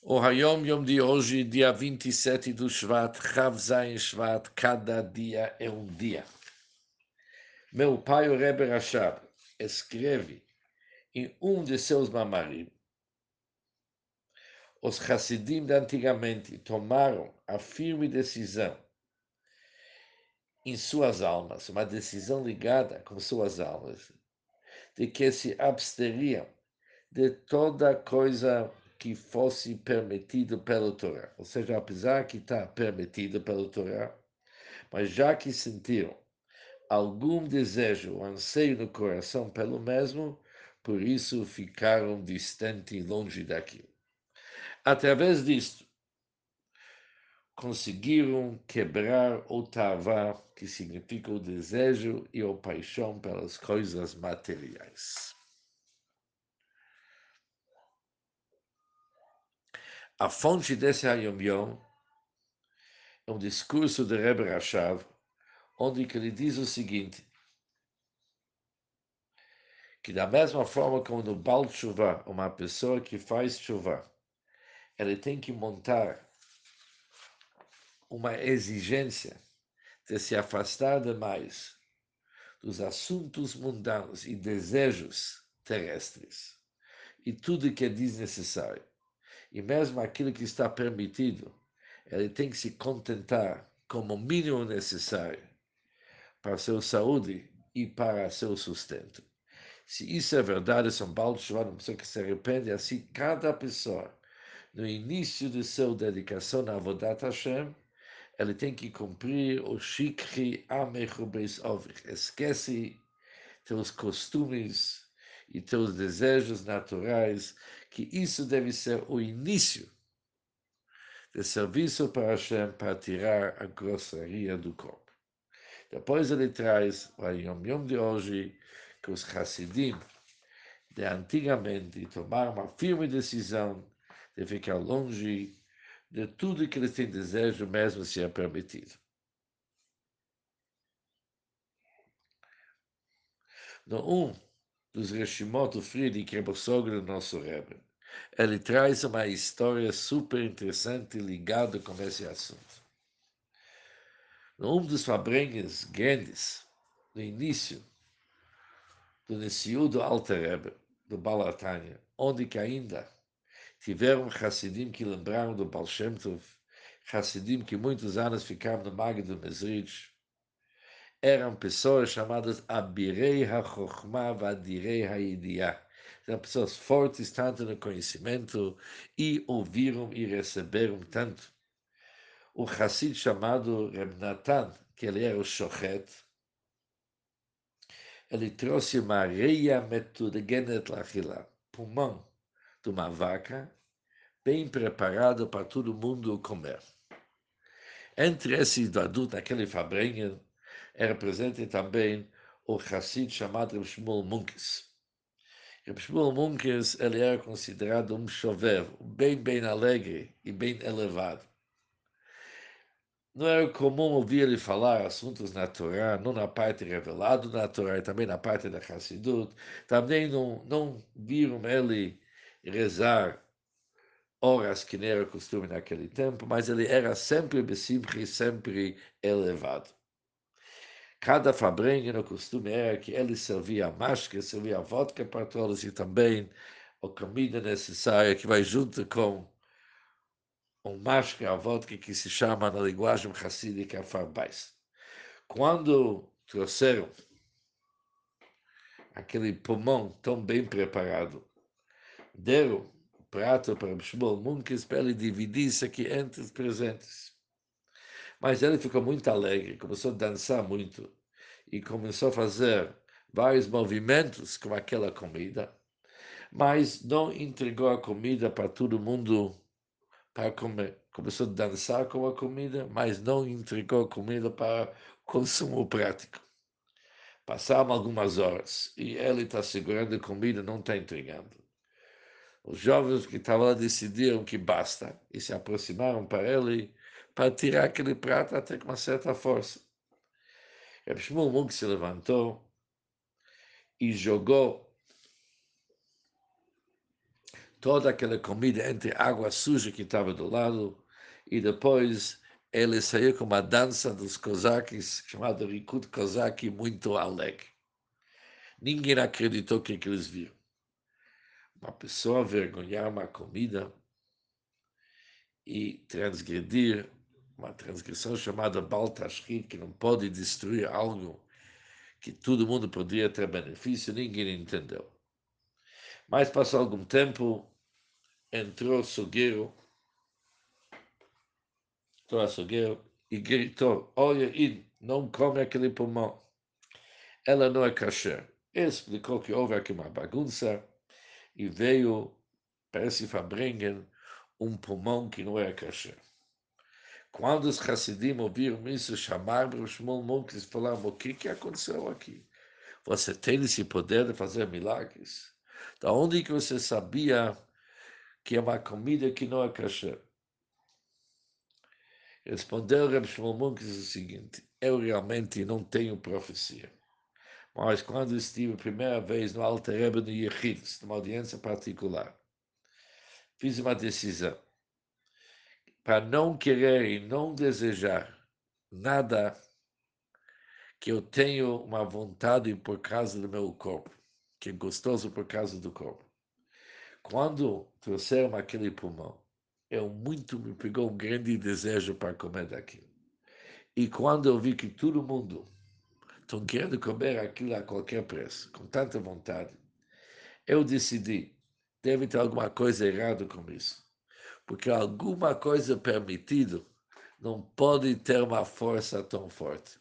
O Hayom Yom de hoje, dia 27 do Shvat, Rav Zayin Shvat, cada dia é um dia. Meu pai, o Rebbe Rashab, escreve em um de seus mamarim, os Hassidim de antigamente tomaram a firme decisão em suas almas, uma decisão ligada com suas almas, de que se absteriam de toda coisa que fosse permitido pela Torá. Ou seja, apesar que está permitido pela Torá, mas já que sentiram algum desejo, anseio no coração pelo mesmo, por isso ficaram distantes, longe daquilo. Através disto, conseguiram quebrar o tavá, que significa o desejo e a paixão pelas coisas materiais. A fonte desse Hayom Yom é um discurso de Rebbe Rashav, onde ele diz o seguinte, que da mesma forma como no Baal Tshuva, uma pessoa que faz chuva, ele tem que montar uma exigência de se afastar demais dos assuntos mundanos e desejos terrestres e tudo que é desnecessário e mesmo aquilo que está permitido, ele tem que se contentar como o mínimo necessário para a sua saúde e para seu sustento. Se isso é verdade, São Paulo é uma pessoa que se arrepende, assim cada pessoa, no início de sua dedicação na Avodat Hashem, ele tem que cumprir o Shikri Amechubeis Ovich. Esquece teus costumes, e teus desejos naturais, que isso deve ser o início de serviço para Hashem para tirar a grossaria do corpo. Depois ele traz o Yom Yom de hoje, que os Hassidim de antigamente tomaram uma firme decisão de ficar longe de tudo que eles têm desejo, mesmo se é permitido. No 1, um, dos Reshimot do Friedrich Rebosogro, nosso Rebbe. Ele traz uma história super interessante ligada com esse assunto. Um dos fabrengues grandes, no início do Nessiú do Alter Rebbe, do Balatânia, onde que ainda tiveram Hassidim que lembraram do Baal Shem Tov, Hassidim que muitos anos ficaram no Mag do Mesrich, eram pessoas chamadas Abirei HaChochma Vadirei HaIdiah. Eram pessoas fortes tanto no conhecimento e ouviram e receberam tanto. O Hassid chamado Reb Natan, que ele era o Shochet, ele trouxe uma reia metudegenet lachila, pulmão de uma vaca, bem preparado para todo mundo comer. Entre esses adultos, naquele fabrenha, era presente também o Hassid chamado Reb Shmuel Munkes. Reb Shmuel Munkes ele era considerado um chover, bem, bem alegre e bem elevado. Não era comum ouvir ele falar assuntos na Torá, não na parte revelada na Torá, também na parte da Hassidut. Também não, não viram ele rezar horas que não era costume naquele tempo, mas ele era sempre e sempre elevado. Cada fabrenha no costume era que ele servia a máscara, servia a vodka para todos e também a comida necessária que vai junto com um máscara, a vodka que se chama na linguagem racídica farbais. Quando trouxeram aquele pulmão tão bem preparado, deram prato para o Shmuel Munkes para ele dividir isso aqui entre os presentes. Mas ele ficou muito alegre, começou a dançar muito e começou a fazer vários movimentos com aquela comida, mas não entregou a comida para todo mundo para comer. Começou a dançar com a comida, mas não entregou a comida para consumo prático. Passaram algumas horas e ele está segurando a comida, não está entregando. Os jovens que estavam lá decidiram que basta e se aproximaram para ele para tirar aquele prato até com uma certa força. Reb Shmuel se levantou e jogou toda aquela comida entre água suja que estava do lado, e depois ele saiu com uma dança dos cosaques, chamada Rikud Kozaki, muito alegre. Ninguém acreditou que, que eles viram. Uma pessoa vergonhar uma comida e transgredir uma transgressão chamada Baltashrit, que não pode destruir algo que todo mundo poderia ter benefício, ninguém entendeu. Mas passou algum tempo, entrou o açougueiro, entrou o açougueiro e gritou, olha, não come aquele pulmão. Ela não é kasher. Ele explicou que houve aqui uma bagunça e veio, parece Fabrengen, um pulmão que não é kasher. Quando os Hassidim ouviram isso, chamaram Shmuel e falaram, o que, que aconteceu aqui? Você tem esse poder de fazer milagres? Da onde que você sabia que é uma comida que não é kasher? Respondeu Reb Shmuel Munk o seguinte, eu realmente não tenho profecia. Mas quando estive a primeira vez no Alter Rebbe no Yechid, numa audiência particular, fiz uma decisão para não querer e não desejar nada que eu tenho uma vontade por causa do meu corpo, que é gostoso por causa do corpo. Quando trouxeram aquele pulmão, eu muito me pegou um grande desejo para comer daquilo. E quando eu vi que todo mundo estão querendo comer aquilo a qualquer preço, com tanta vontade, eu decidi, deve ter alguma coisa errada com isso porque alguma coisa permitido não pode ter uma força tão forte.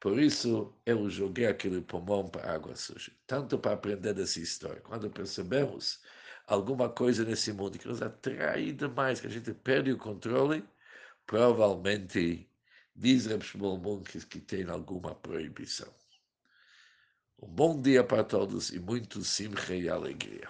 Por isso, eu joguei aquele pulmão para água suja. Tanto para aprender dessa história. Quando percebemos alguma coisa nesse mundo que nos atrai demais, que a gente perde o controle, provavelmente diz Shmuel que tem alguma proibição. Um bom dia para todos e muito simcha e alegria.